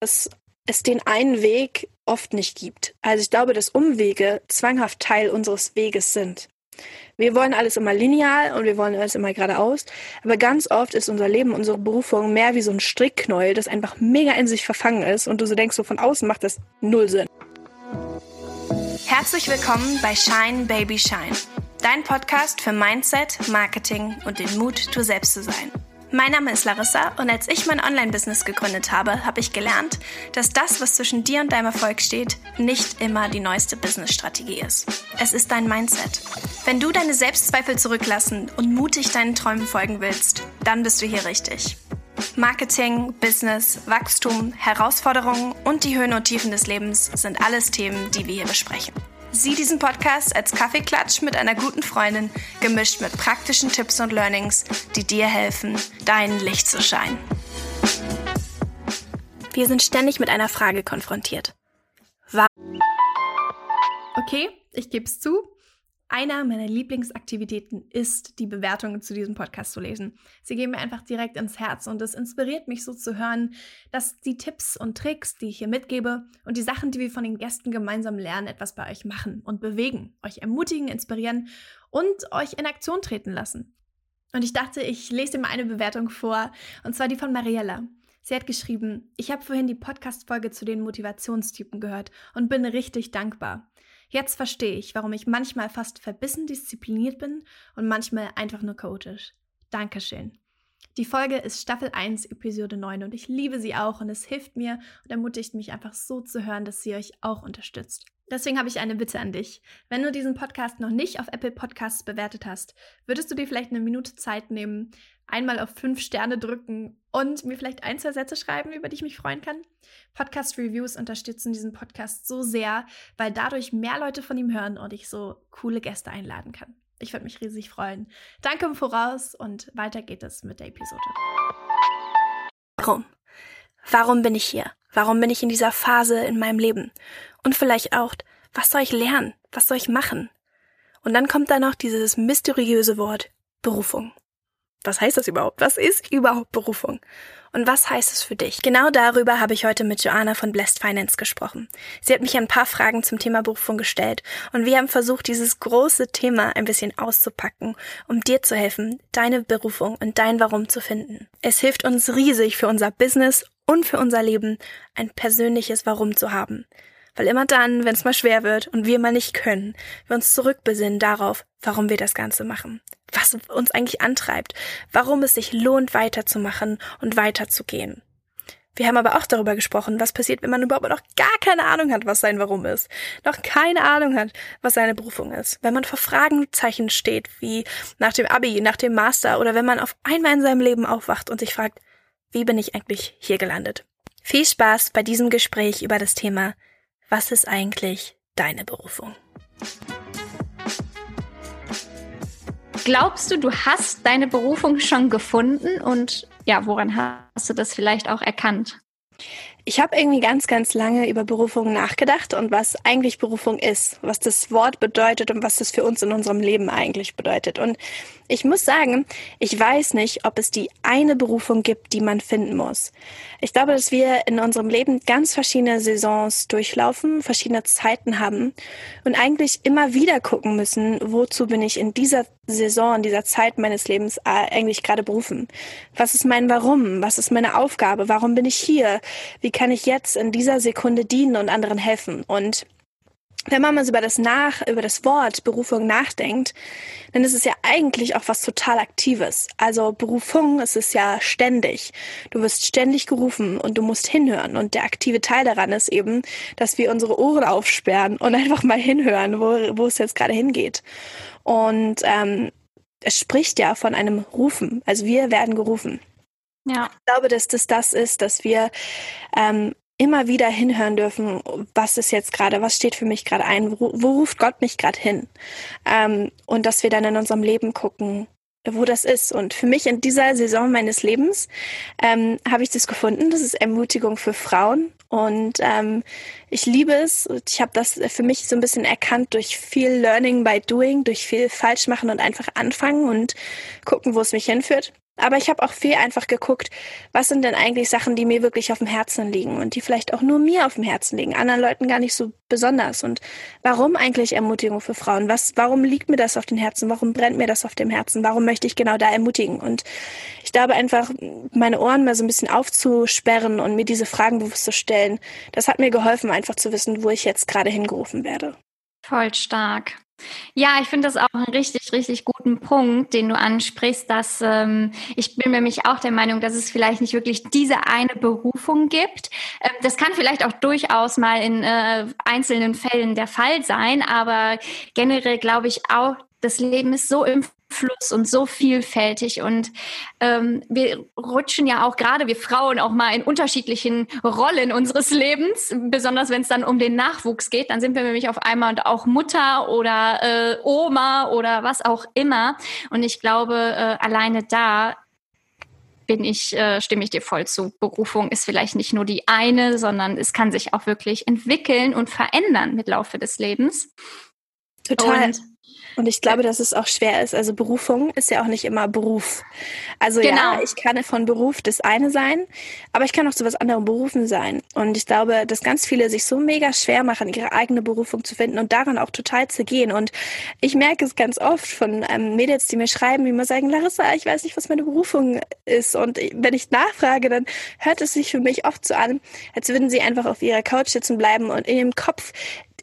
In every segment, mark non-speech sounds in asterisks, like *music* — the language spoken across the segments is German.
dass es den einen Weg oft nicht gibt. Also ich glaube, dass Umwege zwanghaft Teil unseres Weges sind. Wir wollen alles immer lineal und wir wollen alles immer geradeaus. Aber ganz oft ist unser Leben, unsere Berufung mehr wie so ein Strickknäuel, das einfach mega in sich verfangen ist und du so denkst, so von außen macht das null Sinn. Herzlich willkommen bei Shine Baby Shine, dein Podcast für Mindset, Marketing und den Mut, du selbst zu sein. Mein Name ist Larissa und als ich mein Online-Business gegründet habe, habe ich gelernt, dass das, was zwischen dir und deinem Erfolg steht, nicht immer die neueste Business-Strategie ist. Es ist dein Mindset. Wenn du deine Selbstzweifel zurücklassen und mutig deinen Träumen folgen willst, dann bist du hier richtig. Marketing, Business, Wachstum, Herausforderungen und die Höhen und Tiefen des Lebens sind alles Themen, die wir hier besprechen. Sieh diesen Podcast als Kaffeeklatsch mit einer guten Freundin, gemischt mit praktischen Tipps und Learnings, die dir helfen, dein Licht zu scheinen. Wir sind ständig mit einer Frage konfrontiert. Warum? Okay, ich gebe es zu. Einer meiner Lieblingsaktivitäten ist, die Bewertungen zu diesem Podcast zu lesen. Sie gehen mir einfach direkt ins Herz und es inspiriert mich so zu hören, dass die Tipps und Tricks, die ich hier mitgebe und die Sachen, die wir von den Gästen gemeinsam lernen, etwas bei euch machen und bewegen, euch ermutigen, inspirieren und euch in Aktion treten lassen. Und ich dachte, ich lese dir mal eine Bewertung vor, und zwar die von Mariella. Sie hat geschrieben, ich habe vorhin die Podcast-Folge zu den Motivationstypen gehört und bin richtig dankbar. Jetzt verstehe ich, warum ich manchmal fast verbissen diszipliniert bin und manchmal einfach nur chaotisch. Dankeschön. Die Folge ist Staffel 1, Episode 9 und ich liebe sie auch und es hilft mir und ermutigt mich einfach so zu hören, dass sie euch auch unterstützt. Deswegen habe ich eine Bitte an dich. Wenn du diesen Podcast noch nicht auf Apple Podcasts bewertet hast, würdest du dir vielleicht eine Minute Zeit nehmen, einmal auf fünf Sterne drücken und mir vielleicht ein, zwei Sätze schreiben, über die ich mich freuen kann? Podcast-Reviews unterstützen diesen Podcast so sehr, weil dadurch mehr Leute von ihm hören und ich so coole Gäste einladen kann. Ich würde mich riesig freuen. Danke im Voraus und weiter geht es mit der Episode. Warum? Warum bin ich hier? Warum bin ich in dieser Phase in meinem Leben? Und vielleicht auch, was soll ich lernen? Was soll ich machen? Und dann kommt da noch dieses mysteriöse Wort Berufung. Was heißt das überhaupt? Was ist überhaupt Berufung? Und was heißt es für dich? Genau darüber habe ich heute mit Joanna von Blessed Finance gesprochen. Sie hat mich ein paar Fragen zum Thema Berufung gestellt und wir haben versucht, dieses große Thema ein bisschen auszupacken, um dir zu helfen, deine Berufung und dein Warum zu finden. Es hilft uns riesig für unser Business und für unser Leben, ein persönliches Warum zu haben. Weil immer dann, wenn es mal schwer wird und wir mal nicht können, wir uns zurückbesinnen darauf, warum wir das Ganze machen. Was uns eigentlich antreibt, warum es sich lohnt, weiterzumachen und weiterzugehen. Wir haben aber auch darüber gesprochen, was passiert, wenn man überhaupt noch gar keine Ahnung hat, was sein Warum ist. Noch keine Ahnung hat, was seine Berufung ist. Wenn man vor Fragenzeichen steht, wie nach dem Abi, nach dem Master oder wenn man auf einmal in seinem Leben aufwacht und sich fragt, wie bin ich eigentlich hier gelandet? Viel Spaß bei diesem Gespräch über das Thema was ist eigentlich deine Berufung? Glaubst du, du hast deine Berufung schon gefunden und ja, woran hast du das vielleicht auch erkannt? Ich habe irgendwie ganz, ganz lange über Berufung nachgedacht und was eigentlich Berufung ist, was das Wort bedeutet und was das für uns in unserem Leben eigentlich bedeutet. Und ich muss sagen, ich weiß nicht, ob es die eine Berufung gibt, die man finden muss. Ich glaube, dass wir in unserem Leben ganz verschiedene Saisons durchlaufen, verschiedene Zeiten haben und eigentlich immer wieder gucken müssen, wozu bin ich in dieser Saison, in dieser Zeit meines Lebens äh, eigentlich gerade berufen? Was ist mein Warum? Was ist meine Aufgabe? Warum bin ich hier? Wie kann ich jetzt in dieser Sekunde dienen und anderen helfen? Und wenn man mal über das nach, über das Wort Berufung nachdenkt, dann ist es ja eigentlich auch was total Aktives. Also Berufung, es ist ja ständig. Du wirst ständig gerufen und du musst hinhören. Und der aktive Teil daran ist eben, dass wir unsere Ohren aufsperren und *laughs* einfach mal hinhören, wo, wo es jetzt gerade hingeht. Und ähm, es spricht ja von einem Rufen. Also wir werden gerufen. Ja. Ich glaube, dass das das ist, dass wir ähm, immer wieder hinhören dürfen, was ist jetzt gerade, was steht für mich gerade ein, wo, wo, ruft Gott mich gerade hin? Ähm, und dass wir dann in unserem Leben gucken, wo das ist. Und für mich in dieser Saison meines Lebens ähm, habe ich das gefunden. Das ist Ermutigung für Frauen. Und ähm, ich liebe es. Ich habe das für mich so ein bisschen erkannt durch viel Learning by Doing, durch viel falsch machen und einfach anfangen und gucken, wo es mich hinführt. Aber ich habe auch viel einfach geguckt, was sind denn eigentlich Sachen, die mir wirklich auf dem Herzen liegen und die vielleicht auch nur mir auf dem Herzen liegen, anderen Leuten gar nicht so besonders. Und warum eigentlich Ermutigung für Frauen? Was, warum liegt mir das auf den Herzen? Warum brennt mir das auf dem Herzen? Warum möchte ich genau da ermutigen? Und ich glaube einfach, meine Ohren mal so ein bisschen aufzusperren und mir diese Fragen bewusst zu stellen, das hat mir geholfen, einfach zu wissen, wo ich jetzt gerade hingerufen werde. Voll stark. Ja, ich finde das auch einen richtig, richtig guten Punkt, den du ansprichst, dass ähm, ich bin nämlich auch der Meinung, dass es vielleicht nicht wirklich diese eine Berufung gibt. Ähm, das kann vielleicht auch durchaus mal in äh, einzelnen Fällen der Fall sein, aber generell glaube ich auch, das Leben ist so im Fluss und so vielfältig und ähm, wir rutschen ja auch gerade wir Frauen auch mal in unterschiedlichen Rollen unseres Lebens, besonders wenn es dann um den Nachwuchs geht, dann sind wir nämlich auf einmal auch Mutter oder äh, Oma oder was auch immer und ich glaube äh, alleine da bin ich, äh, stimme ich dir voll zu. Berufung ist vielleicht nicht nur die eine, sondern es kann sich auch wirklich entwickeln und verändern mit Laufe des Lebens. Total. Und und ich glaube, dass es auch schwer ist. Also Berufung ist ja auch nicht immer Beruf. Also genau. ja, ich kann von Beruf das eine sein, aber ich kann auch zu was anderem berufen sein. Und ich glaube, dass ganz viele sich so mega schwer machen, ihre eigene Berufung zu finden und daran auch total zu gehen. Und ich merke es ganz oft von ähm, Mädels, die mir schreiben, die immer sagen, Larissa, ich weiß nicht, was meine Berufung ist. Und wenn ich nachfrage, dann hört es sich für mich oft so an, als würden sie einfach auf ihrer Couch sitzen bleiben und in ihrem Kopf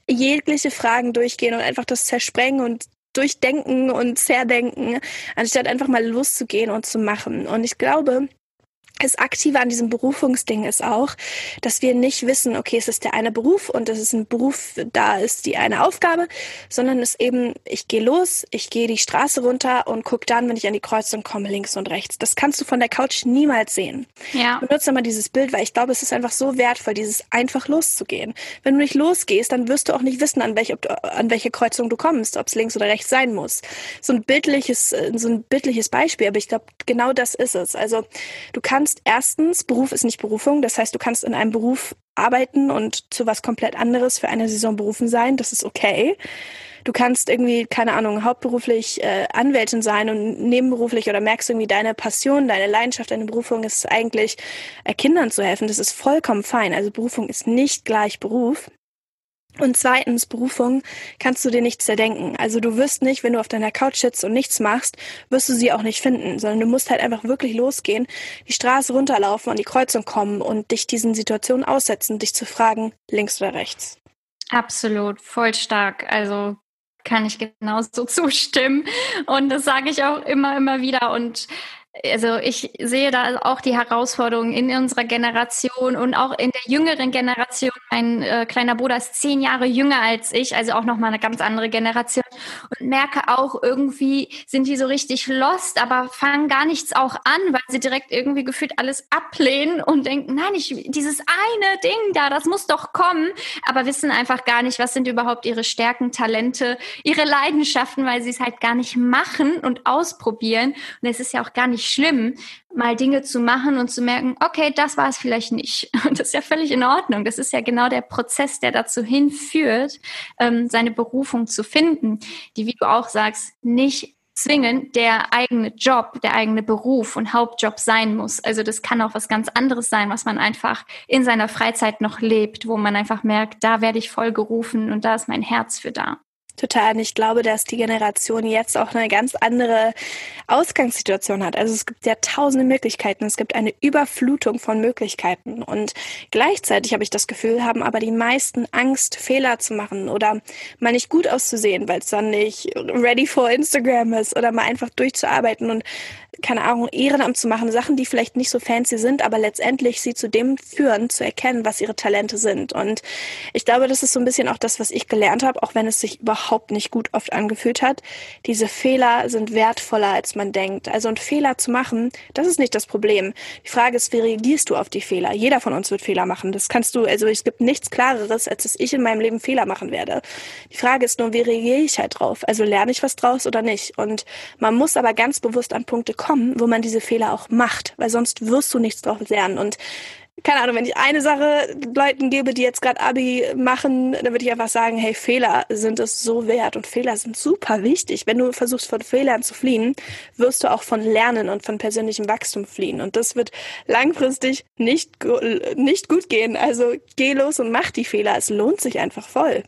jegliche Fragen durchgehen und einfach das zersprengen und durchdenken und zerdenken, anstatt einfach mal loszugehen und zu machen. Und ich glaube, das Aktive an diesem Berufungsding ist auch, dass wir nicht wissen, okay, es ist der eine Beruf und es ist ein Beruf, da ist die eine Aufgabe, sondern es eben, ich gehe los, ich gehe die Straße runter und guck dann, wenn ich an die Kreuzung komme, links und rechts. Das kannst du von der Couch niemals sehen. Ja. Benutze mal dieses Bild, weil ich glaube, es ist einfach so wertvoll, dieses einfach loszugehen. Wenn du nicht losgehst, dann wirst du auch nicht wissen, an welche, an welche Kreuzung du kommst, ob es links oder rechts sein muss. So ein bildliches, so ein bildliches Beispiel, aber ich glaube, genau das ist es. Also du kannst kannst erstens, Beruf ist nicht Berufung, das heißt, du kannst in einem Beruf arbeiten und zu was komplett anderes für eine Saison berufen sein, das ist okay. Du kannst irgendwie, keine Ahnung, hauptberuflich äh, Anwältin sein und nebenberuflich oder merkst irgendwie deine Passion, deine Leidenschaft, deine Berufung ist eigentlich, äh, Kindern zu helfen. Das ist vollkommen fein. Also Berufung ist nicht gleich Beruf. Und zweitens, Berufung kannst du dir nicht zerdenken. Also du wirst nicht, wenn du auf deiner Couch sitzt und nichts machst, wirst du sie auch nicht finden, sondern du musst halt einfach wirklich losgehen, die Straße runterlaufen, an die Kreuzung kommen und dich diesen Situationen aussetzen, dich zu fragen, links oder rechts. Absolut, voll stark. Also kann ich genauso *laughs* zustimmen. Und das sage ich auch immer, immer wieder. Und also ich sehe da auch die Herausforderungen in unserer Generation und auch in der jüngeren Generation. Mein äh, kleiner Bruder ist zehn Jahre jünger als ich, also auch nochmal eine ganz andere Generation und merke auch irgendwie sind die so richtig lost, aber fangen gar nichts auch an, weil sie direkt irgendwie gefühlt alles ablehnen und denken, nein, ich, dieses eine Ding da, das muss doch kommen, aber wissen einfach gar nicht, was sind überhaupt ihre Stärken, Talente, ihre Leidenschaften, weil sie es halt gar nicht machen und ausprobieren. Und es ist ja auch gar nicht schlimm, mal Dinge zu machen und zu merken, okay, das war es vielleicht nicht. *laughs* Und das ist ja völlig in Ordnung. Das ist ja genau der Prozess, der dazu hinführt, ähm, seine Berufung zu finden, die, wie du auch sagst, nicht zwingend der eigene Job, der eigene Beruf und Hauptjob sein muss. Also das kann auch was ganz anderes sein, was man einfach in seiner Freizeit noch lebt, wo man einfach merkt, da werde ich voll gerufen und da ist mein Herz für da. Total. Und ich glaube, dass die Generation jetzt auch eine ganz andere Ausgangssituation hat. Also es gibt ja tausende Möglichkeiten. Es gibt eine Überflutung von Möglichkeiten. Und gleichzeitig habe ich das Gefühl, haben aber die meisten Angst, Fehler zu machen oder mal nicht gut auszusehen, weil es dann nicht ready for Instagram ist oder mal einfach durchzuarbeiten und keine Ahnung, Ehrenamt zu machen, Sachen, die vielleicht nicht so fancy sind, aber letztendlich sie zu dem führen, zu erkennen, was ihre Talente sind. Und ich glaube, das ist so ein bisschen auch das, was ich gelernt habe, auch wenn es sich überhaupt nicht gut oft angefühlt hat. Diese Fehler sind wertvoller, als man denkt. Also ein Fehler zu machen, das ist nicht das Problem. Die Frage ist, wie reagierst du auf die Fehler? Jeder von uns wird Fehler machen. Das kannst du, also es gibt nichts Klareres, als dass ich in meinem Leben Fehler machen werde. Die Frage ist nur, wie reagiere ich halt drauf? Also lerne ich was draus oder nicht? Und man muss aber ganz bewusst an Punkte kommen, kommen, wo man diese Fehler auch macht, weil sonst wirst du nichts drauf lernen. Und keine Ahnung, wenn ich eine Sache Leuten gebe, die jetzt gerade Abi machen, dann würde ich einfach sagen, hey, Fehler sind es so wert und Fehler sind super wichtig. Wenn du versuchst von Fehlern zu fliehen, wirst du auch von Lernen und von persönlichem Wachstum fliehen und das wird langfristig nicht nicht gut gehen. Also geh los und mach die Fehler, es lohnt sich einfach voll.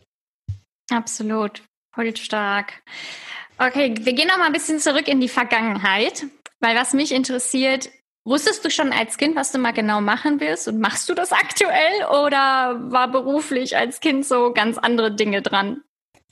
Absolut, voll stark. Okay, wir gehen noch mal ein bisschen zurück in die Vergangenheit, weil was mich interessiert, Wusstest du schon als Kind, was du mal genau machen willst und machst du das aktuell oder war beruflich als Kind so ganz andere Dinge dran?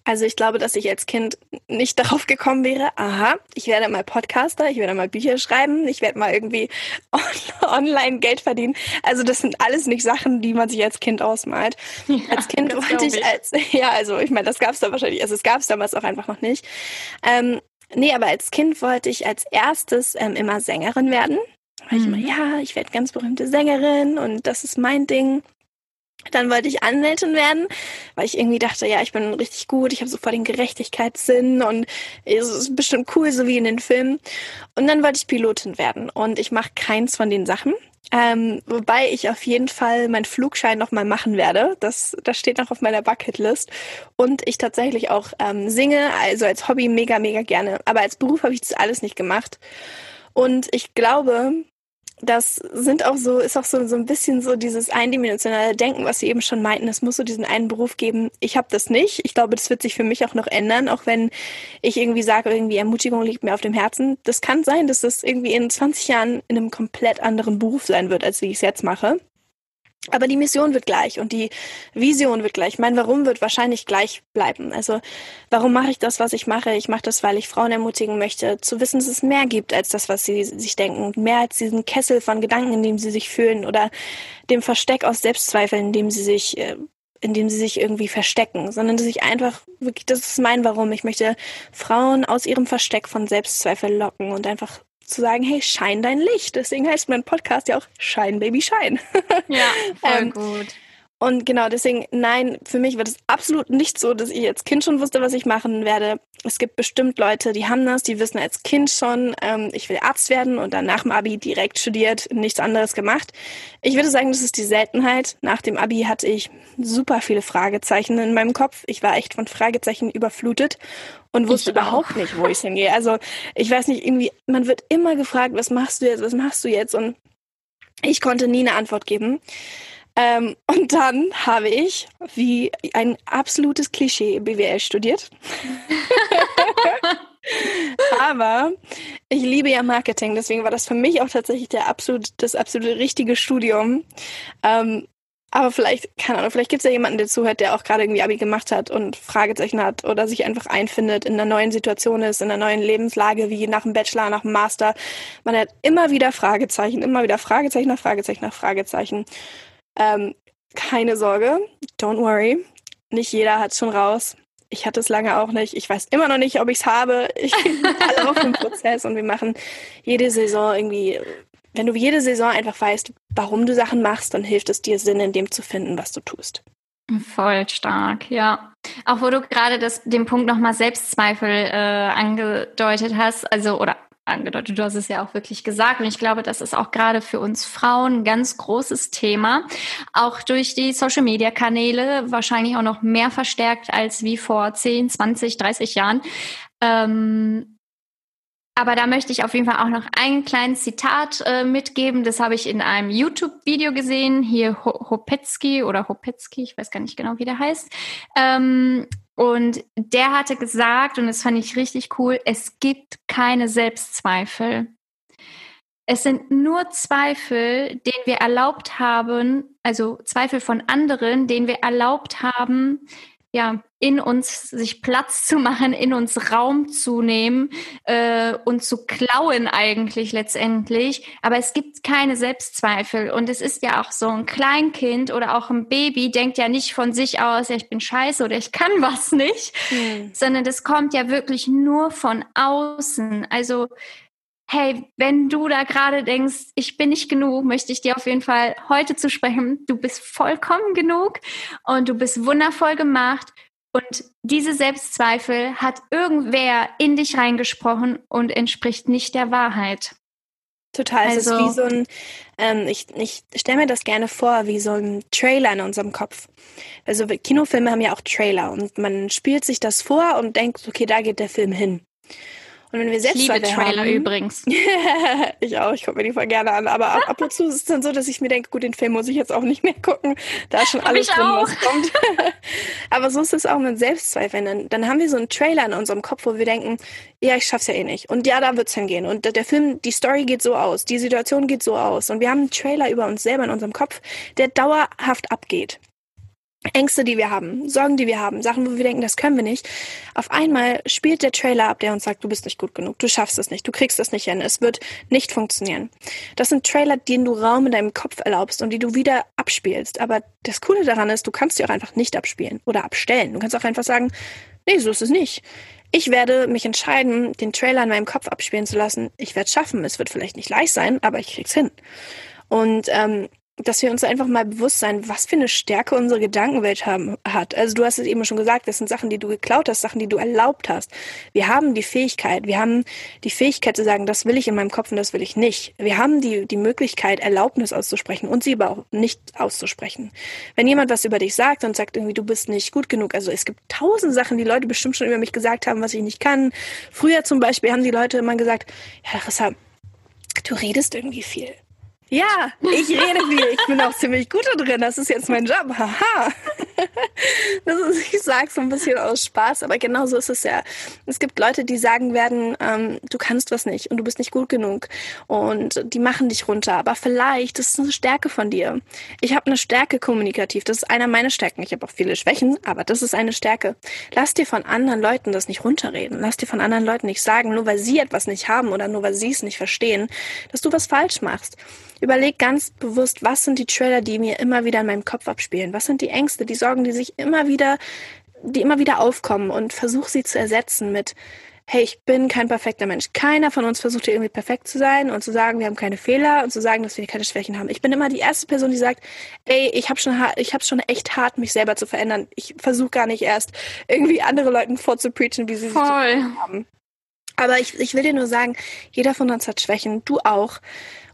Also ich glaube, dass ich als Kind nicht *laughs* darauf gekommen wäre, aha, ich werde mal Podcaster, ich werde mal Bücher schreiben, ich werde mal irgendwie *laughs* online Geld verdienen. Also das sind alles nicht Sachen, die man sich als Kind ausmalt. *laughs* Ja, als Kind wollte ich, ich, als, ja, also ich meine, das gab es da wahrscheinlich, also es gab es damals auch einfach noch nicht. Ähm, nee, aber als Kind wollte ich als erstes ähm, immer Sängerin werden. Weil ich immer, mhm. ja, ich werde ganz berühmte Sängerin und das ist mein Ding. Dann wollte ich Anwältin werden, weil ich irgendwie dachte, ja, ich bin richtig gut, ich habe sofort den Gerechtigkeitssinn und es ist bestimmt cool, so wie in den Filmen. Und dann wollte ich Pilotin werden und ich mache keins von den Sachen. Ähm, wobei ich auf jeden Fall meinen Flugschein nochmal machen werde. Das, das steht noch auf meiner Bucketlist. Und ich tatsächlich auch ähm, singe, also als Hobby mega, mega gerne. Aber als Beruf habe ich das alles nicht gemacht. Und ich glaube, das sind auch so, ist auch so, so ein bisschen so dieses eindimensionale Denken, was Sie eben schon meinten. Es muss so diesen einen Beruf geben. Ich habe das nicht. Ich glaube, das wird sich für mich auch noch ändern, auch wenn ich irgendwie sage, irgendwie Ermutigung liegt mir auf dem Herzen. Das kann sein, dass das irgendwie in 20 Jahren in einem komplett anderen Beruf sein wird, als wie ich es jetzt mache. Aber die Mission wird gleich und die Vision wird gleich. Mein Warum wird wahrscheinlich gleich bleiben. Also warum mache ich das, was ich mache? Ich mache das, weil ich Frauen ermutigen möchte, zu wissen, dass es mehr gibt als das, was sie sich denken. Mehr als diesen Kessel von Gedanken, in dem sie sich fühlen oder dem Versteck aus Selbstzweifeln, in dem sie sich äh, in dem sie sich irgendwie verstecken, sondern dass ich einfach wirklich, das ist mein Warum. Ich möchte Frauen aus ihrem Versteck von Selbstzweifel locken und einfach zu sagen, hey, schein dein Licht. Deswegen heißt mein Podcast ja auch Schein, Baby, Schein. Ja, voll *laughs* ähm, gut. Und genau deswegen, nein, für mich wird es absolut nicht so, dass ich als Kind schon wusste, was ich machen werde. Es gibt bestimmt Leute, die haben das, die wissen als Kind schon, ähm, ich will Arzt werden und dann nach dem Abi direkt studiert, nichts anderes gemacht. Ich würde sagen, das ist die Seltenheit. Nach dem Abi hatte ich super viele Fragezeichen in meinem Kopf. Ich war echt von Fragezeichen überflutet und wusste überhaupt nicht, wo ich hingehe. Also ich weiß nicht, irgendwie, man wird immer gefragt, was machst du jetzt, was machst du jetzt? Und ich konnte nie eine Antwort geben. Ähm, und dann habe ich, wie ein absolutes Klischee, BWL studiert. *laughs* Aber ich liebe ja Marketing, deswegen war das für mich auch tatsächlich der absolut, das absolute richtige Studium. Ähm, aber vielleicht, keine Ahnung, vielleicht gibt es ja jemanden, der zuhört, der auch gerade irgendwie Abi gemacht hat und Fragezeichen hat oder sich einfach einfindet, in einer neuen Situation ist, in einer neuen Lebenslage, wie nach dem Bachelor, nach dem Master. Man hat immer wieder Fragezeichen, immer wieder Fragezeichen nach Fragezeichen nach Fragezeichen. Ähm, keine Sorge, don't worry. Nicht jeder hat es schon raus. Ich hatte es lange auch nicht. Ich weiß immer noch nicht, ob ich es habe. Ich *laughs* bin alle auf dem Prozess und wir machen jede Saison irgendwie, wenn du jede Saison einfach weißt, warum du Sachen machst, dann hilft es dir Sinn in dem zu finden, was du tust. Voll stark, ja. Auch wo du gerade das, den Punkt nochmal Selbstzweifel äh, angedeutet hast, also oder angedeutet. Du hast es ja auch wirklich gesagt. Und ich glaube, das ist auch gerade für uns Frauen ein ganz großes Thema. Auch durch die Social Media Kanäle wahrscheinlich auch noch mehr verstärkt als wie vor 10, 20, 30 Jahren. Ähm, aber da möchte ich auf jeden Fall auch noch ein kleines Zitat äh, mitgeben. Das habe ich in einem YouTube-Video gesehen. Hier Hopetzky oder Hopetzky, ich weiß gar nicht genau, wie der heißt. Ähm, und der hatte gesagt, und das fand ich richtig cool, es gibt keine Selbstzweifel. Es sind nur Zweifel, denen wir erlaubt haben, also Zweifel von anderen, denen wir erlaubt haben, ja, in uns sich Platz zu machen, in uns Raum zu nehmen äh, und zu klauen eigentlich letztendlich. Aber es gibt keine Selbstzweifel. Und es ist ja auch so, ein Kleinkind oder auch ein Baby denkt ja nicht von sich aus, ja, ich bin scheiße oder ich kann was nicht, mhm. sondern das kommt ja wirklich nur von außen. Also hey, wenn du da gerade denkst, ich bin nicht genug, möchte ich dir auf jeden Fall heute zu sprechen. Du bist vollkommen genug und du bist wundervoll gemacht. Und diese Selbstzweifel hat irgendwer in dich reingesprochen und entspricht nicht der Wahrheit. Total. Also, es ist wie also so ein, ähm, ich, ich stelle mir das gerne vor, wie so ein Trailer in unserem Kopf. Also Kinofilme haben ja auch Trailer und man spielt sich das vor und denkt, okay, da geht der Film hin. Und wenn wir selbst ich liebe Trailer haben, übrigens. *laughs* ich auch, ich gucke mir die voll gerne an. Aber ab, ab, und zu ist es dann so, dass ich mir denke, gut, den Film muss ich jetzt auch nicht mehr gucken. Da ist schon alles drin, was kommt. *laughs* aber so ist es auch mit Selbstzweifeln. Dann, dann haben wir so einen Trailer in unserem Kopf, wo wir denken, ja, ich schaff's ja eh nicht. Und ja, da wird's hingehen. Und der Film, die Story geht so aus, die Situation geht so aus. Und wir haben einen Trailer über uns selber in unserem Kopf, der dauerhaft abgeht. Ängste, die wir haben, Sorgen, die wir haben, Sachen, wo wir denken, das können wir nicht. Auf einmal spielt der Trailer ab, der uns sagt, du bist nicht gut genug, du schaffst es nicht, du kriegst es nicht hin, es wird nicht funktionieren. Das sind Trailer, denen du Raum in deinem Kopf erlaubst und die du wieder abspielst. Aber das Coole daran ist, du kannst sie auch einfach nicht abspielen oder abstellen. Du kannst auch einfach sagen, nee, so ist es nicht. Ich werde mich entscheiden, den Trailer in meinem Kopf abspielen zu lassen. Ich werde es schaffen. Es wird vielleicht nicht leicht sein, aber ich krieg's hin. Und ähm, dass wir uns einfach mal bewusst sein, was für eine Stärke unsere Gedankenwelt haben, hat. Also du hast es eben schon gesagt, das sind Sachen, die du geklaut hast, Sachen, die du erlaubt hast. Wir haben die Fähigkeit, wir haben die Fähigkeit zu sagen, das will ich in meinem Kopf und das will ich nicht. Wir haben die, die Möglichkeit, Erlaubnis auszusprechen und sie aber auch nicht auszusprechen. Wenn jemand was über dich sagt und sagt irgendwie, du bist nicht gut genug, also es gibt tausend Sachen, die Leute bestimmt schon über mich gesagt haben, was ich nicht kann. Früher zum Beispiel haben die Leute immer gesagt, ja, Larissa, du redest irgendwie viel. Ja, ich rede viel. Ich bin auch ziemlich gut da drin. Das ist jetzt mein Job. Haha. Das ist, ich sage so ein bisschen aus Spaß, aber genau so ist es ja. Es gibt Leute, die sagen werden, ähm, du kannst was nicht und du bist nicht gut genug und die machen dich runter. Aber vielleicht ist es eine Stärke von dir. Ich habe eine Stärke kommunikativ. Das ist einer meiner Stärken. Ich habe auch viele Schwächen, aber das ist eine Stärke. Lass dir von anderen Leuten das nicht runterreden. Lass dir von anderen Leuten nicht sagen, nur weil sie etwas nicht haben oder nur weil sie es nicht verstehen, dass du was falsch machst. Überleg ganz bewusst, was sind die Trailer, die mir immer wieder in meinem Kopf abspielen? Was sind die Ängste, die Sorgen, die sich immer wieder, die immer wieder aufkommen und versuch sie zu ersetzen mit, hey, ich bin kein perfekter Mensch. Keiner von uns versucht hier irgendwie perfekt zu sein und zu sagen, wir haben keine Fehler und zu sagen, dass wir keine Schwächen haben. Ich bin immer die erste Person, die sagt, ey, ich habe schon ich habe schon echt hart mich selber zu verändern. Ich versuche gar nicht erst irgendwie andere Leuten vorzupreachen, wie sie Voll. sich haben. Aber ich, ich will dir nur sagen, jeder von uns hat Schwächen, du auch.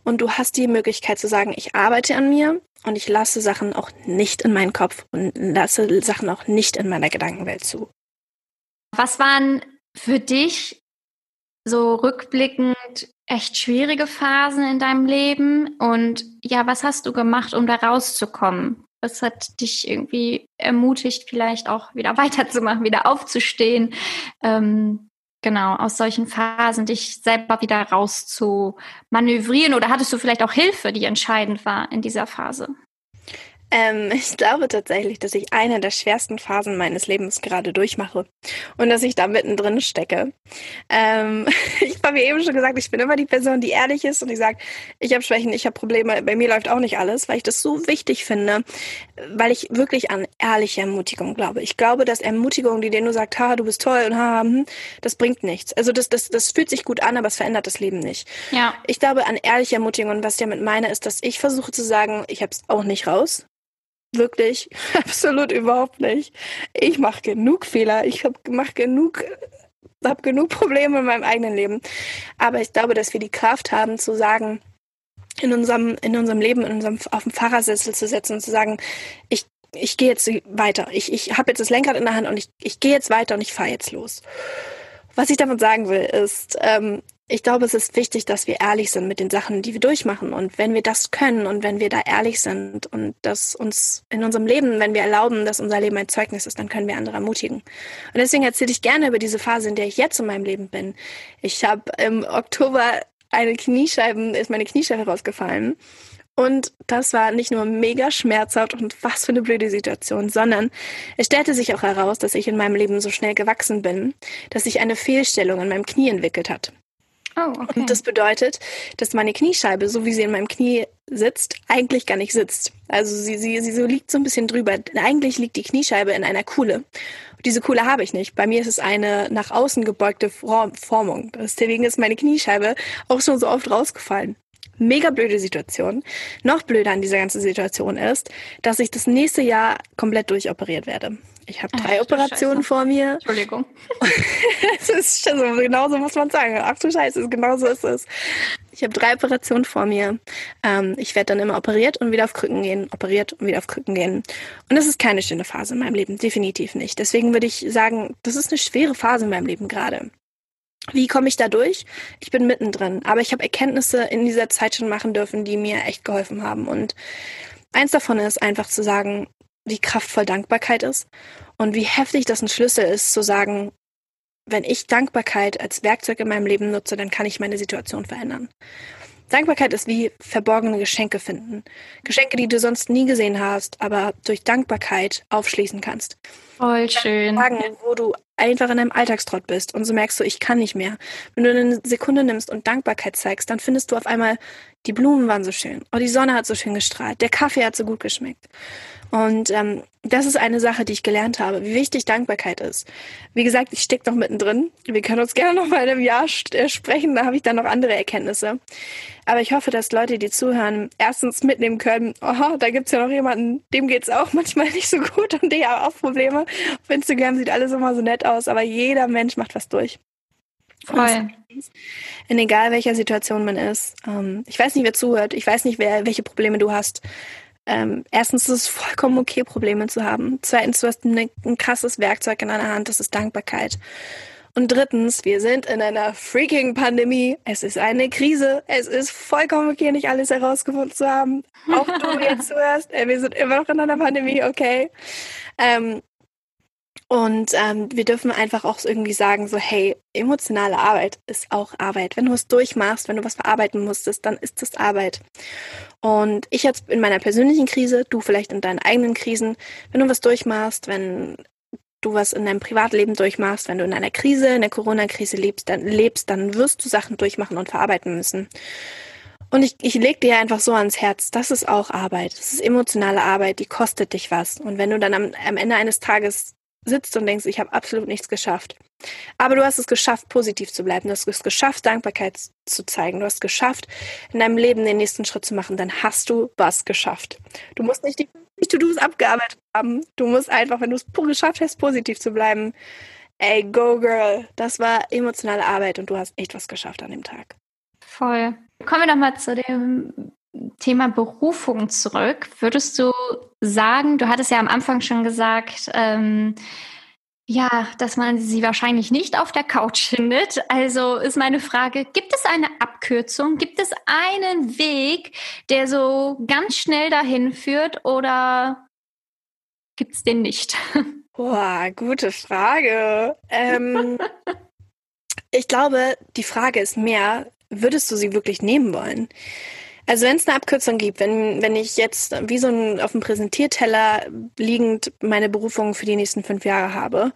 Und du hast die Möglichkeit zu sagen, ich arbeite an mir und ich lasse Sachen auch nicht in meinen Kopf und lasse Sachen auch nicht in meiner Gedankenwelt zu. Was waren für dich so rückblickend echt schwierige Phasen in deinem Leben? Und ja, was hast du gemacht, um da rauszukommen? Was hat dich irgendwie ermutigt, vielleicht auch wieder *laughs* weiterzumachen, wieder aufzustehen? Ähm, genau, aus solchen Phasen dich selber wieder raus zu manövrieren? Oder hattest du vielleicht auch Hilfe, die entscheidend war in dieser Phase? Ähm, ich glaube tatsächlich, dass ich eine der schwersten Phasen meines Lebens gerade durchmache und dass ich da mittendrin stecke. Ähm, *laughs* ich habe mir eben schon gesagt, ich bin immer die Person, die ehrlich ist und die sagt, ich habe Schwächen, ich habe Probleme, bei mir läuft auch nicht alles, weil ich das so wichtig finde, weil ich wirklich an ehrliche Ermutigung glaube. Ich glaube, dass Ermutigung, die dir nur sagt, ha, du bist toll und ha, hm, das bringt nichts. Also das, das, das fühlt sich gut an, aber es verändert das Leben nicht. Ja. Ich glaube an ehrliche Ermutigung und was ich damit meine, ist, dass ich versuche zu sagen, ich habe es auch nicht raus. Wirklich, *laughs* absolut überhaupt nicht. Ich mache genug Fehler, ich habe mach genug, habe genug Probleme in meinem eigenen Leben. Aber ich glaube, dass wir die Kraft haben zu sagen, in unserem, in unserem Leben, in unserem, auf dem Fahrersessel zu setzen und zu sagen, ich, ich gehe jetzt weiter. Ich, ich habe jetzt das Lenkrad in der Hand und ich, ich gehe jetzt weiter und ich fahre jetzt los. Was ich damit sagen will, ist, ähm, ich glaube, es ist wichtig, dass wir ehrlich sind mit den Sachen, die wir durchmachen. Und wenn wir das können und wenn wir da ehrlich sind und das uns in unserem Leben, wenn wir erlauben, dass unser Leben ein Zeugnis ist, dann können wir andere ermutigen. Und deswegen erzähle ich gerne über diese Phase, in der ich jetzt in meinem Leben bin. Ich habe im Oktober eine Kniescheiben, ist meine Kniescheibe rausgefallen. Und das war nicht nur mega schmerzhaft und was für eine blöde Situation, sondern es stellte sich auch heraus, dass ich in meinem Leben so schnell gewachsen bin, dass sich eine Fehlstellung in meinem Knie entwickelt hat. Oh, okay. Und das bedeutet, dass meine Kniescheibe, so wie sie in meinem Knie sitzt, eigentlich gar nicht sitzt. Also sie, sie, sie so liegt so ein bisschen drüber. Eigentlich liegt die Kniescheibe in einer Kuhle. Und diese Kuhle habe ich nicht. Bei mir ist es eine nach außen gebeugte Formung. Deswegen ist meine Kniescheibe auch schon so oft rausgefallen. Mega blöde Situation. Noch blöder an dieser ganzen Situation ist, dass ich das nächste Jahr komplett durchoperiert werde. Ich habe drei Ach, Operationen vor mir. Entschuldigung. *laughs* es ist so, genau so muss man sagen. Ach du Scheiße, genau so ist es. Ich habe drei Operationen vor mir. Ähm, ich werde dann immer operiert und wieder auf Krücken gehen, operiert und wieder auf Krücken gehen. Und das ist keine schöne Phase in meinem Leben, definitiv nicht. Deswegen würde ich sagen, das ist eine schwere Phase in meinem Leben gerade. Wie komme ich da durch? Ich bin mittendrin, aber ich habe Erkenntnisse in dieser Zeit schon machen dürfen, die mir echt geholfen haben. Und eins davon ist einfach zu sagen, wie kraftvoll Dankbarkeit ist und wie heftig das ein Schlüssel ist, zu sagen, wenn ich Dankbarkeit als Werkzeug in meinem Leben nutze, dann kann ich meine Situation verändern. Dankbarkeit ist wie verborgene Geschenke finden. Geschenke, die du sonst nie gesehen hast, aber durch Dankbarkeit aufschließen kannst. Voll schön. Fragen, wo du einfach in einem Alltagstrott bist und so merkst du, ich kann nicht mehr. Wenn du eine Sekunde nimmst und Dankbarkeit zeigst, dann findest du auf einmal, die Blumen waren so schön, oh, die Sonne hat so schön gestrahlt, der Kaffee hat so gut geschmeckt. Und ähm, das ist eine Sache, die ich gelernt habe, wie wichtig Dankbarkeit ist. Wie gesagt, ich stecke noch mittendrin. Wir können uns *laughs* gerne noch mal in einem Jahr äh, sprechen, da habe ich dann noch andere Erkenntnisse. Aber ich hoffe, dass Leute, die zuhören, erstens mitnehmen können, oh, da gibt's ja noch jemanden, dem geht's auch *laughs* manchmal nicht so gut und der hat auch Probleme. Auf Instagram sieht alles immer so nett aus, aber jeder Mensch macht was durch. Voll. In egal welcher Situation man ist. Ähm, ich weiß nicht, wer zuhört. Ich weiß nicht, wer, welche Probleme du hast. Ähm, erstens ist es vollkommen okay, Probleme zu haben. Zweitens, du hast eine, ein krasses Werkzeug in deiner Hand, das ist Dankbarkeit. Und drittens, wir sind in einer freaking Pandemie. Es ist eine Krise. Es ist vollkommen okay, nicht alles herausgefunden zu haben. Auch du *laughs* jetzt zuhörst. Ey, wir sind immer noch in einer Pandemie, okay. Ähm, und ähm, wir dürfen einfach auch irgendwie sagen, so, hey, emotionale Arbeit ist auch Arbeit. Wenn du es durchmachst, wenn du was verarbeiten musstest, dann ist das Arbeit. Und ich jetzt in meiner persönlichen Krise, du vielleicht in deinen eigenen Krisen, wenn du was durchmachst, wenn du was in deinem Privatleben durchmachst, wenn du in einer Krise, in der Corona-Krise lebst, dann lebst, dann wirst du Sachen durchmachen und verarbeiten müssen. Und ich, ich leg dir einfach so ans Herz, das ist auch Arbeit. Das ist emotionale Arbeit, die kostet dich was. Und wenn du dann am, am Ende eines Tages sitzt und denkst, ich habe absolut nichts geschafft. Aber du hast es geschafft, positiv zu bleiben. Du hast es geschafft, Dankbarkeit zu zeigen. Du hast es geschafft, in deinem Leben den nächsten Schritt zu machen. Dann hast du was geschafft. Du musst nicht die To-Dos abgearbeitet haben. Du musst einfach, wenn du es geschafft hast, positiv zu bleiben, ey, go girl. Das war emotionale Arbeit und du hast echt was geschafft an dem Tag. Voll. Kommen wir nochmal zu dem Thema Berufung zurück. Würdest du sagen, du hattest ja am Anfang schon gesagt, ähm, ja, dass man sie wahrscheinlich nicht auf der Couch findet. Also ist meine Frage, gibt es eine Abkürzung? Gibt es einen Weg, der so ganz schnell dahin führt oder gibt es den nicht? *laughs* Boah, gute Frage. Ähm, *laughs* ich glaube, die Frage ist mehr, würdest du sie wirklich nehmen wollen? Also wenn es eine Abkürzung gibt, wenn, wenn ich jetzt wie so ein auf dem Präsentierteller liegend meine Berufung für die nächsten fünf Jahre habe,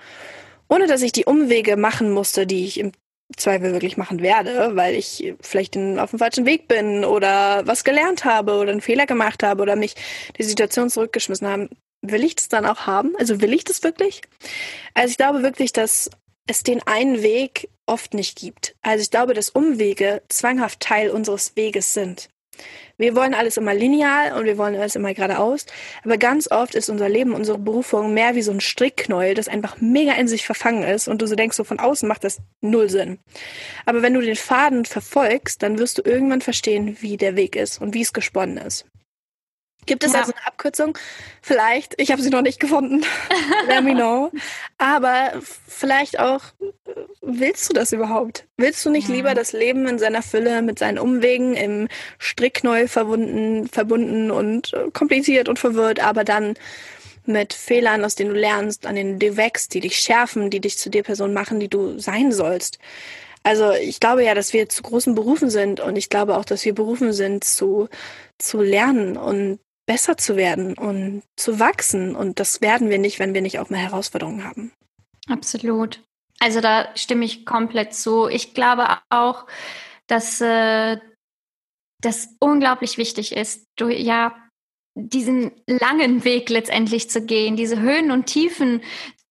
ohne dass ich die Umwege machen musste, die ich im Zweifel wirklich machen werde, weil ich vielleicht in, auf dem falschen Weg bin oder was gelernt habe oder einen Fehler gemacht habe oder mich die Situation zurückgeschmissen haben, will ich das dann auch haben? Also will ich das wirklich? Also ich glaube wirklich, dass es den einen Weg oft nicht gibt. Also ich glaube, dass Umwege zwanghaft Teil unseres Weges sind. Wir wollen alles immer lineal und wir wollen alles immer geradeaus. Aber ganz oft ist unser Leben, unsere Berufung mehr wie so ein Strickknäuel, das einfach mega in sich verfangen ist und du so denkst, so von außen macht das null Sinn. Aber wenn du den Faden verfolgst, dann wirst du irgendwann verstehen, wie der Weg ist und wie es gesponnen ist. Gibt es ja. also eine Abkürzung? Vielleicht. Ich habe sie noch nicht gefunden. *laughs* Let me know. Aber vielleicht auch, willst du das überhaupt? Willst du nicht ja. lieber das Leben in seiner Fülle mit seinen Umwegen im Strickneu verbunden, verbunden und kompliziert und verwirrt, aber dann mit Fehlern, aus denen du lernst, an denen du wächst, die dich schärfen, die dich zu der Person machen, die du sein sollst. Also ich glaube ja, dass wir zu großen Berufen sind und ich glaube auch, dass wir berufen sind zu, zu lernen und besser zu werden und zu wachsen. Und das werden wir nicht, wenn wir nicht auch mal Herausforderungen haben. Absolut. Also da stimme ich komplett zu. Ich glaube auch, dass äh, das unglaublich wichtig ist, du, ja, diesen langen Weg letztendlich zu gehen, diese Höhen und Tiefen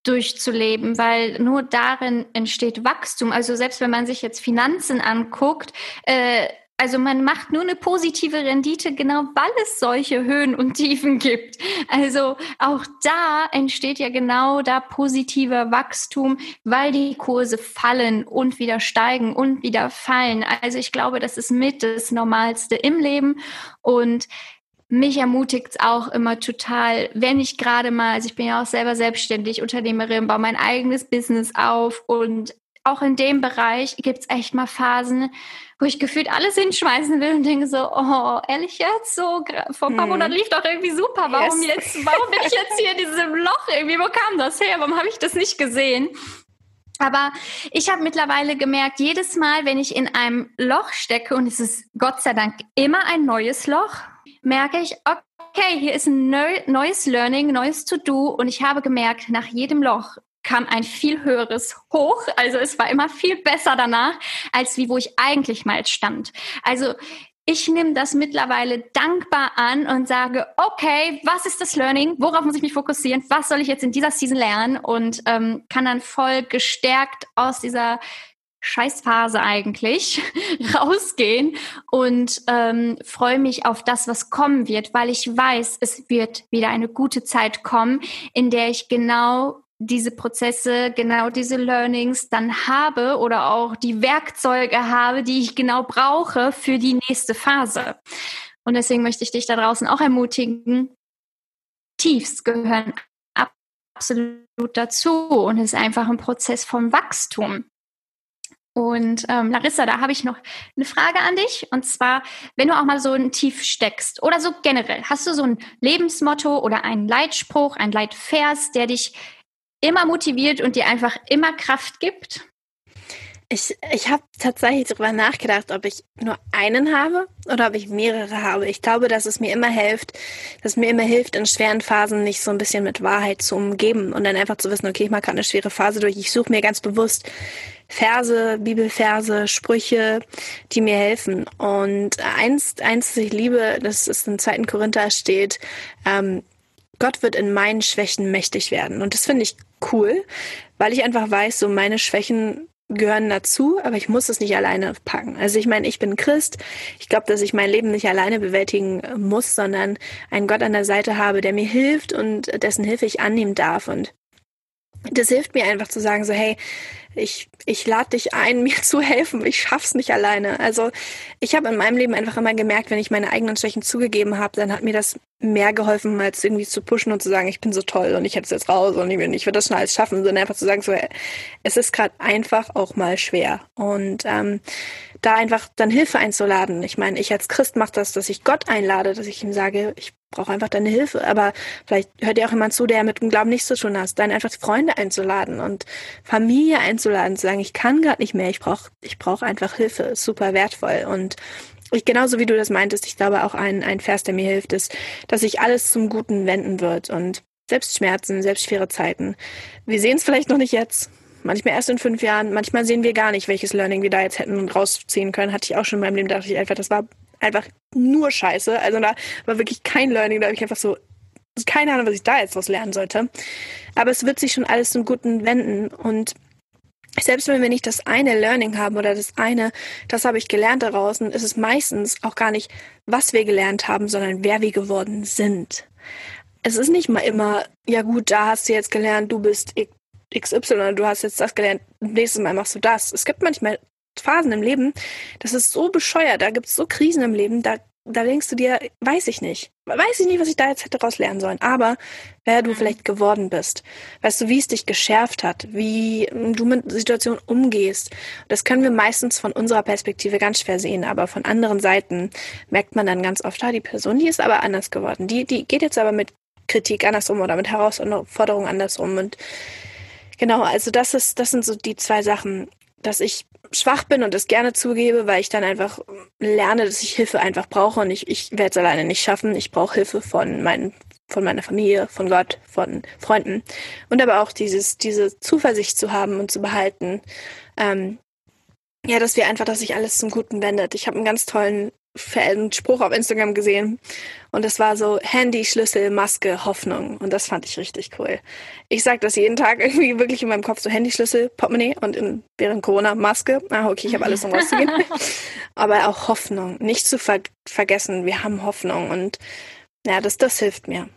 durchzuleben, weil nur darin entsteht Wachstum. Also selbst wenn man sich jetzt Finanzen anguckt, äh, Also man macht nur eine positive Rendite, genau weil es solche Höhen und Tiefen gibt. Also auch da entsteht ja genau da positiver Wachstum, weil die Kurse fallen und wieder steigen und wieder fallen. Also ich glaube, das ist mit das Normalste im Leben und mich ermutigt es auch immer total, wenn ich gerade mal, also ich bin ja auch selber selbstständig, Unternehmerin, baue mein eigenes Business auf und auch in dem Bereich gibt es echt mal Phasen, wo ich gefühlt alles hinschmeißen will und denke so, oh, ehrlich jetzt, so vor ein paar hm. Monaten lief doch irgendwie super. Warum yes. jetzt, warum bin ich jetzt hier in diesem Loch irgendwie? Wo kam das her? Warum habe ich das nicht gesehen? Aber ich habe mittlerweile gemerkt, jedes Mal, wenn ich in einem Loch stecke, und es ist Gott sei Dank immer ein neues Loch, merke ich, okay, hier ist ein neues Learning, neues To-Do. Und ich habe gemerkt, nach jedem Loch kam ein viel höheres Hoch. Also es war immer viel besser danach, als wie wo ich eigentlich mal stand. Also ich nehme das mittlerweile dankbar an und sage, okay, was ist das Learning? Worauf muss ich mich fokussieren? Was soll ich jetzt in dieser Season lernen? Und ähm, kann dann voll gestärkt aus dieser Scheißphase eigentlich *laughs* rausgehen und ähm, freue mich auf das, was kommen wird, weil ich weiß, es wird wieder eine gute Zeit kommen, in der ich genau diese Prozesse, genau diese Learnings dann habe oder auch die Werkzeuge habe, die ich genau brauche für die nächste Phase. Und deswegen möchte ich dich da draußen auch ermutigen, Tiefs gehören absolut dazu und es ist einfach ein Prozess vom Wachstum. Und ähm, Larissa, da habe ich noch eine Frage an dich. Und zwar, wenn du auch mal so ein Tief steckst oder so generell, hast du so ein Lebensmotto oder einen Leitspruch, ein Leitvers, der dich immer motiviert und dir einfach immer Kraft gibt? Ich, ich habe tatsächlich darüber nachgedacht, ob ich nur einen habe oder ob ich mehrere habe. Ich glaube, dass es mir immer hilft, dass es mir immer hilft, in schweren Phasen nicht so ein bisschen mit Wahrheit zu umgeben und dann einfach zu wissen, okay, ich mache gerade eine schwere Phase durch. Ich suche mir ganz bewusst Verse, Bibelverse, Sprüche, die mir helfen. Und eins, eins, das ich liebe, das ist in 2. Korinther steht, ähm, Gott wird in meinen Schwächen mächtig werden. Und das finde ich cool, weil ich einfach weiß, so meine Schwächen gehören dazu, aber ich muss es nicht alleine packen. Also ich meine, ich bin Christ. Ich glaube, dass ich mein Leben nicht alleine bewältigen muss, sondern einen Gott an der Seite habe, der mir hilft und dessen Hilfe ich annehmen darf. Und das hilft mir einfach zu sagen, so hey, ich, ich lade dich ein, *laughs* mir zu helfen. Ich schaff's nicht alleine. Also ich habe in meinem Leben einfach immer gemerkt, wenn ich meine eigenen Schwächen zugegeben habe, dann hat mir das mehr geholfen, als irgendwie zu pushen und zu sagen, ich bin so toll und ich hätte es jetzt raus und ich, ich würde das schon alles schaffen, sondern einfach zu sagen, so, es ist gerade einfach auch mal schwer. Und ähm, da einfach dann Hilfe einzuladen. Ich meine, ich als Christ mache das, dass ich Gott einlade, dass ich ihm sage, ich brauche einfach deine Hilfe. Aber vielleicht hört dir auch jemand zu, der mit dem Glauben nichts zu tun hat, dann einfach Freunde einzuladen und Familie einzuladen, zu sagen, ich kann gerade nicht mehr, ich brauche ich brauch einfach Hilfe, ist super wertvoll. Und ich, genauso wie du das meintest, ich glaube auch ein, ein Vers, der mir hilft, ist, dass sich alles zum Guten wenden wird und selbst Schmerzen, selbst schwere Zeiten. Wir sehen es vielleicht noch nicht jetzt, manchmal erst in fünf Jahren, manchmal sehen wir gar nicht, welches Learning wir da jetzt hätten rausziehen können. Hatte ich auch schon in meinem Leben, dachte ich einfach, das war einfach nur scheiße. Also da war wirklich kein Learning, da habe ich einfach so keine Ahnung, was ich da jetzt was lernen sollte. Aber es wird sich schon alles zum Guten wenden und selbst wenn wir nicht das eine Learning haben oder das eine, das habe ich gelernt daraus, dann ist es meistens auch gar nicht, was wir gelernt haben, sondern wer wir geworden sind. Es ist nicht mal immer, ja gut, da hast du jetzt gelernt, du bist XY, du hast jetzt das gelernt, nächstes Mal machst du das. Es gibt manchmal Phasen im Leben, das ist so bescheuert, da gibt es so Krisen im Leben, da, da denkst du dir, weiß ich nicht. Weiß ich nicht, was ich da jetzt hätte raus lernen sollen. Aber wer du mhm. vielleicht geworden bist, weißt du, wie es dich geschärft hat, wie du mit Situationen umgehst. Das können wir meistens von unserer Perspektive ganz schwer sehen, aber von anderen Seiten merkt man dann ganz oft, ah, die Person, die ist aber anders geworden. Die, die geht jetzt aber mit Kritik andersrum oder mit Herausforderungen andersrum und Genau, also das ist, das sind so die zwei Sachen, dass ich schwach bin und es gerne zugebe, weil ich dann einfach lerne, dass ich Hilfe einfach brauche und ich, ich werde es alleine nicht schaffen. Ich brauche Hilfe von meinen, von meiner Familie, von Gott, von Freunden. Und aber auch dieses, diese Zuversicht zu haben und zu behalten. Ähm, ja, dass wir einfach, dass sich alles zum Guten wendet. Ich habe einen ganz tollen einen Spruch auf Instagram gesehen und das war so Handy, Schlüssel, Maske, Hoffnung und das fand ich richtig cool. Ich sage das jeden Tag irgendwie wirklich in meinem Kopf so Handy, Schlüssel, Portemonnaie und in, während Corona Maske. Ah, okay, ich habe alles, um rauszugehen. *laughs* Aber auch Hoffnung, nicht zu ver vergessen, wir haben Hoffnung und ja, das, das hilft mir.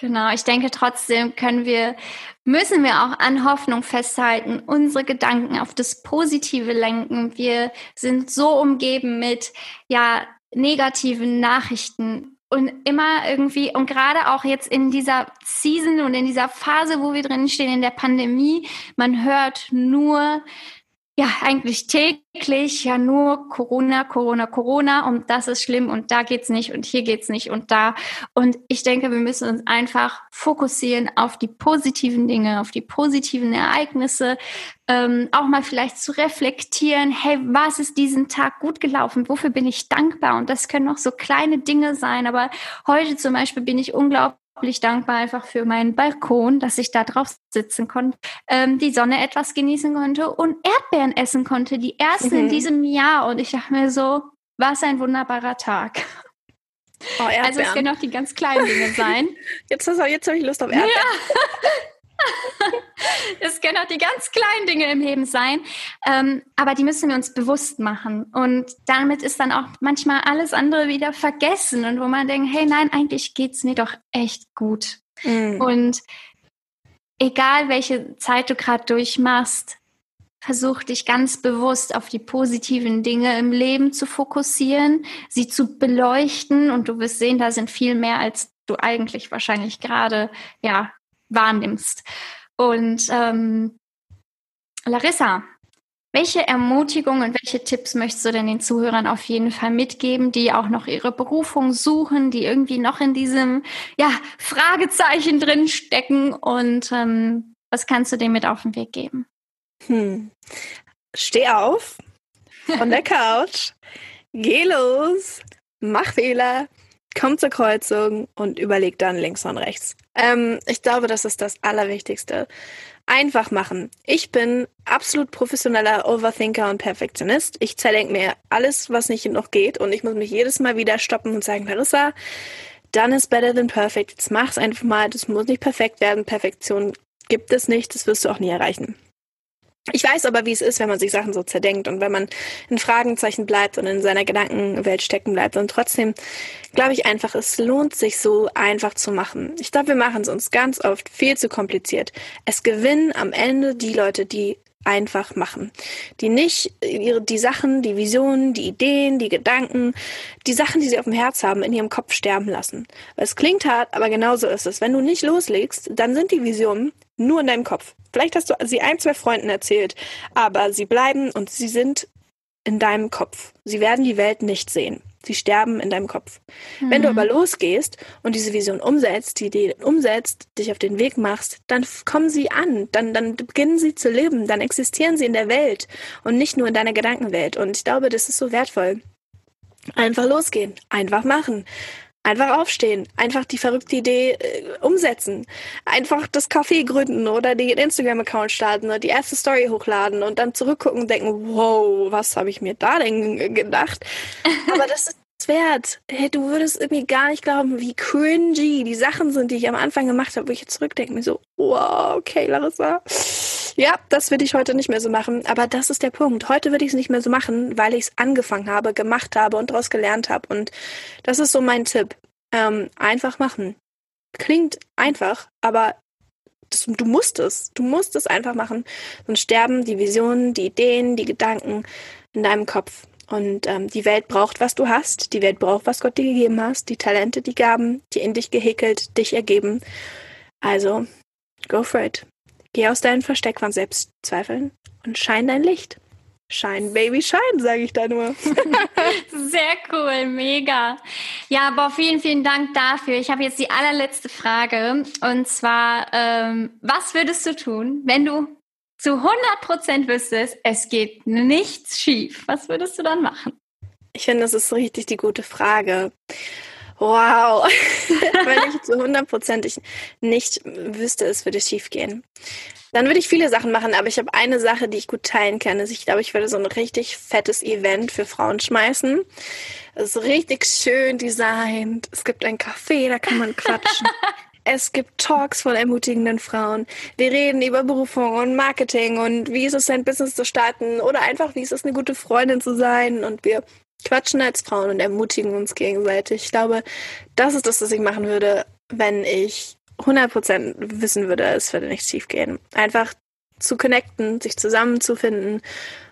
Genau, ich denke trotzdem können wir, müssen wir auch an Hoffnung festhalten, unsere Gedanken auf das Positive lenken. Wir sind so umgeben mit, ja, negativen Nachrichten und immer irgendwie, und gerade auch jetzt in dieser Season und in dieser Phase, wo wir drin stehen, in der Pandemie, man hört nur ja eigentlich täglich ja nur Corona, Corona, Corona und das ist schlimm und da geht's nicht und hier geht's nicht und da. Und ich denke, wir müssen uns einfach fokussieren auf die positiven Dinge, auf die positiven Ereignisse, ähm, auch mal vielleicht zu reflektieren, hey, was ist diesen Tag gut gelaufen? Wofür bin ich dankbar? Und das können auch so kleine Dinge sein, aber heute zum Beispiel bin ich unglaublich unglaublich dankbar einfach für meinen Balkon, dass ich da drauf sitzen konnte, ähm, die Sonne etwas genießen konnte und Erdbeeren essen konnte, die ersten mhm. in diesem Jahr. Und ich dachte mir so, was ein wunderbarer Tag. Oh, also es können auch die ganz kleinen Dinge sein. *laughs* Jetzt, jetzt habe ich Lust auf Erdbeeren. Ja. *laughs* Es können auch die ganz kleinen Dinge im Leben sein, ähm, aber die müssen wir uns bewusst machen. Und damit ist dann auch manchmal alles andere wieder vergessen und wo man denkt, hey, nein, eigentlich geht es mir doch echt gut. Mhm. Und egal welche Zeit du gerade durchmachst, versuch dich ganz bewusst auf die positiven Dinge im Leben zu fokussieren, sie zu beleuchten und du wirst sehen, da sind viel mehr, als du eigentlich wahrscheinlich gerade ja wahrnimmst. Und ähm, Larissa, welche Ermutigung und welche Tipps möchtest du denn den Zuhörern auf jeden Fall mitgeben, die auch noch ihre Berufung suchen, die irgendwie noch in diesem ja, Fragezeichen drin stecken? Und ähm, was kannst du denen mit auf den Weg geben? Hm. Steh auf von der *laughs* Couch, geh los, mach Fehler, komm zur Kreuzung und überleg dann links und rechts. Ähm, ich glaube, das ist das Allerwichtigste. Einfach machen. Ich bin absolut professioneller Overthinker und Perfektionist. Ich zerdenke mir alles, was nicht noch geht und ich muss mich jedes Mal wieder stoppen und sagen, Larissa, done is better than perfect. Jetzt mach's einfach mal. Das muss nicht perfekt werden. Perfektion gibt es nicht. Das wirst du auch nie erreichen. Ich weiß aber, wie es ist, wenn man sich Sachen so zerdenkt und wenn man in Fragenzeichen bleibt und in seiner Gedankenwelt stecken bleibt. Und trotzdem glaube ich einfach, es lohnt sich so einfach zu machen. Ich glaube, wir machen es uns ganz oft viel zu kompliziert. Es gewinnen am Ende die Leute, die einfach machen. Die nicht ihre, die Sachen, die Visionen, die Ideen, die Gedanken, die Sachen, die sie auf dem Herz haben, in ihrem Kopf sterben lassen. Es klingt hart, aber genauso ist es. Wenn du nicht loslegst, dann sind die Visionen nur in deinem Kopf. Vielleicht hast du sie ein, zwei Freunden erzählt, aber sie bleiben und sie sind in deinem Kopf. Sie werden die Welt nicht sehen. Sie sterben in deinem Kopf. Mhm. Wenn du mhm. aber losgehst und diese Vision umsetzt, die Idee umsetzt, dich auf den Weg machst, dann kommen sie an, dann, dann beginnen sie zu leben, dann existieren sie in der Welt und nicht nur in deiner Gedankenwelt. Und ich glaube, das ist so wertvoll. Einfach losgehen, einfach machen. Einfach aufstehen, einfach die verrückte Idee äh, umsetzen, einfach das Café gründen oder den Instagram-Account starten oder die erste Story hochladen und dann zurückgucken und denken, wow, was habe ich mir da denn gedacht? *laughs* Aber das ist wert. Hey, du würdest irgendwie gar nicht glauben, wie cringy die Sachen sind, die ich am Anfang gemacht habe, wo ich jetzt zurückdenke, mir so, wow, okay, Larissa. Ja, das würde ich heute nicht mehr so machen. Aber das ist der Punkt. Heute würde ich es nicht mehr so machen, weil ich es angefangen habe, gemacht habe und daraus gelernt habe. Und das ist so mein Tipp. Ähm, einfach machen. Klingt einfach, aber das, du musst es. Du musst es einfach machen. Sonst sterben die Visionen, die Ideen, die Gedanken in deinem Kopf. Und ähm, die Welt braucht, was du hast. Die Welt braucht, was Gott dir gegeben hast. Die Talente, die Gaben, die in dich gehäkelt, dich ergeben. Also, go for it. Geh aus deinem Versteck von Selbstzweifeln und schein dein Licht. Shine, Baby, shine, sage ich da nur. *laughs* Sehr cool, mega. Ja, aber vielen, vielen Dank dafür. Ich habe jetzt die allerletzte Frage. Und zwar, ähm, was würdest du tun, wenn du zu 100 Prozent wüsstest, es geht nichts schief, was würdest du dann machen? Ich finde, das ist richtig die gute Frage. Wow. *laughs* Wenn ich zu hundertprozentig nicht wüsste, es würde schief gehen. Dann würde ich viele Sachen machen, aber ich habe eine Sache, die ich gut teilen kann. Also ich glaube, ich würde so ein richtig fettes Event für Frauen schmeißen. Es ist richtig schön designt. Es gibt ein Café, da kann man quatschen. *laughs* Es gibt Talks von ermutigenden Frauen. Wir reden über Berufung und Marketing und wie ist es, ein Business zu starten oder einfach, wie ist es, eine gute Freundin zu sein. Und wir quatschen als Frauen und ermutigen uns gegenseitig. Ich glaube, das ist das, was ich machen würde, wenn ich 100% wissen würde, es würde nicht schief gehen. Einfach zu connecten, sich zusammenzufinden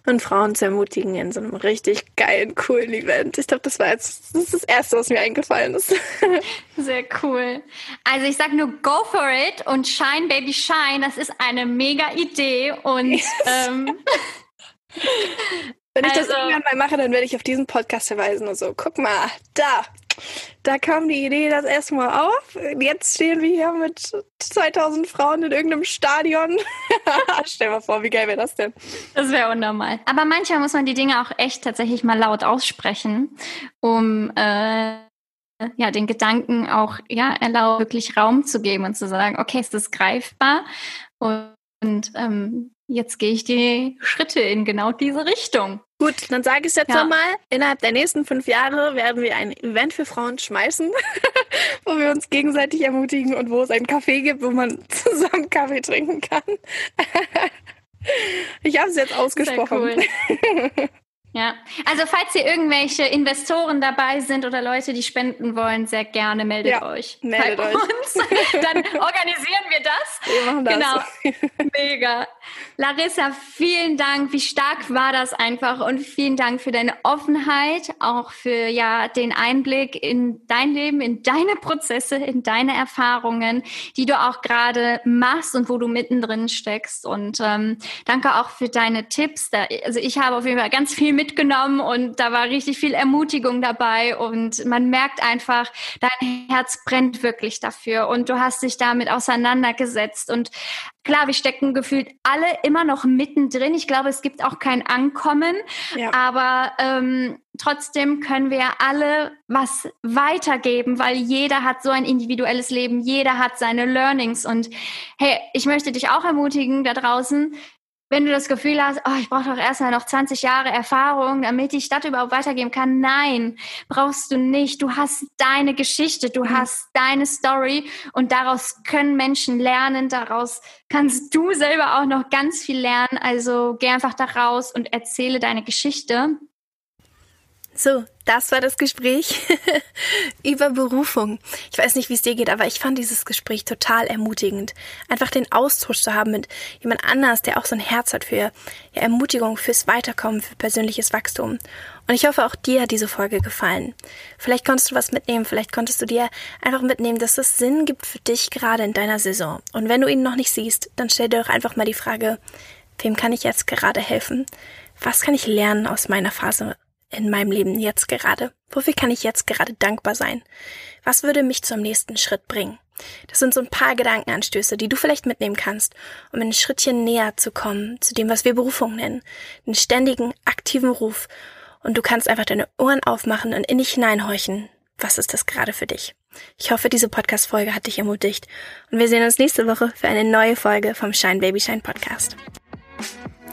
und Frauen zu ermutigen in so einem richtig geilen, coolen Event. Ich glaube, das war jetzt das, ist das Erste, was mir eingefallen ist. *laughs* Sehr cool. Also ich sag nur go for it und Shine Baby Shine, das ist eine mega Idee und yes. ähm, *laughs* Wenn ich also, das irgendwann mal mache, dann werde ich auf diesen Podcast verweisen und so, guck mal, da, da kam die Idee das erste Mal auf. Jetzt stehen wir hier mit 2000 Frauen in irgendeinem Stadion. *laughs* Stell mal vor, wie geil wäre das denn? Das wäre unnormal. Aber manchmal muss man die Dinge auch echt tatsächlich mal laut aussprechen, um äh, ja, den Gedanken auch ja, erlauben, wirklich Raum zu geben und zu sagen, okay, ist das greifbar? Und, und ähm, jetzt gehe ich die Schritte in genau diese Richtung. Gut, dann sage ich es jetzt ja. nochmal. Innerhalb der nächsten fünf Jahre werden wir ein Event für Frauen schmeißen, *laughs* wo wir uns gegenseitig ermutigen und wo es einen Kaffee gibt, wo man *laughs* zusammen Kaffee trinken kann. *laughs* ich habe es jetzt ausgesprochen. Cool. Ja, also falls hier irgendwelche Investoren dabei sind oder Leute, die spenden wollen, sehr gerne meldet ja, euch. Meldet euch. Uns. *laughs* Dann organisieren wir das. Wir machen das. Genau. *laughs* Mega. Larissa, vielen Dank. Wie stark war das einfach? Und vielen Dank für deine Offenheit, auch für ja den Einblick in dein Leben, in deine Prozesse, in deine Erfahrungen, die du auch gerade machst und wo du mittendrin steckst. Und ähm, danke auch für deine Tipps. Da, also ich habe auf jeden Fall ganz viel mitgenommen und da war richtig viel Ermutigung dabei und man merkt einfach, dein Herz brennt wirklich dafür und du hast dich damit auseinandergesetzt und klar, wir stecken gefühlt alle immer noch mittendrin. Ich glaube, es gibt auch kein Ankommen, ja. aber ähm, trotzdem können wir alle was weitergeben, weil jeder hat so ein individuelles Leben, jeder hat seine Learnings und hey, ich möchte dich auch ermutigen da draußen, wenn du das Gefühl hast, oh, ich brauche doch erstmal noch 20 Jahre Erfahrung, damit ich das überhaupt weitergeben kann. Nein, brauchst du nicht. Du hast deine Geschichte, du mhm. hast deine Story und daraus können Menschen lernen. Daraus kannst du selber auch noch ganz viel lernen. Also geh einfach da raus und erzähle deine Geschichte. So, das war das Gespräch *laughs* über Berufung. Ich weiß nicht, wie es dir geht, aber ich fand dieses Gespräch total ermutigend. Einfach den Austausch zu haben mit jemand anders, der auch so ein Herz hat für ja, Ermutigung, fürs Weiterkommen, für persönliches Wachstum. Und ich hoffe, auch dir hat diese Folge gefallen. Vielleicht konntest du was mitnehmen, vielleicht konntest du dir einfach mitnehmen, dass es Sinn gibt für dich gerade in deiner Saison. Und wenn du ihn noch nicht siehst, dann stell dir doch einfach mal die Frage, wem kann ich jetzt gerade helfen? Was kann ich lernen aus meiner Phase in meinem Leben jetzt gerade? Wofür kann ich jetzt gerade dankbar sein? Was würde mich zum nächsten Schritt bringen? Das sind so ein paar Gedankenanstöße, die du vielleicht mitnehmen kannst, um ein Schrittchen näher zu kommen zu dem, was wir Berufung nennen. Den ständigen, aktiven Ruf. Und du kannst einfach deine Ohren aufmachen und in dich hineinhorchen. Was ist das gerade für dich? Ich hoffe, diese Podcast-Folge hat dich ermutigt. Und wir sehen uns nächste Woche für eine neue Folge vom Shine Baby Shine Podcast.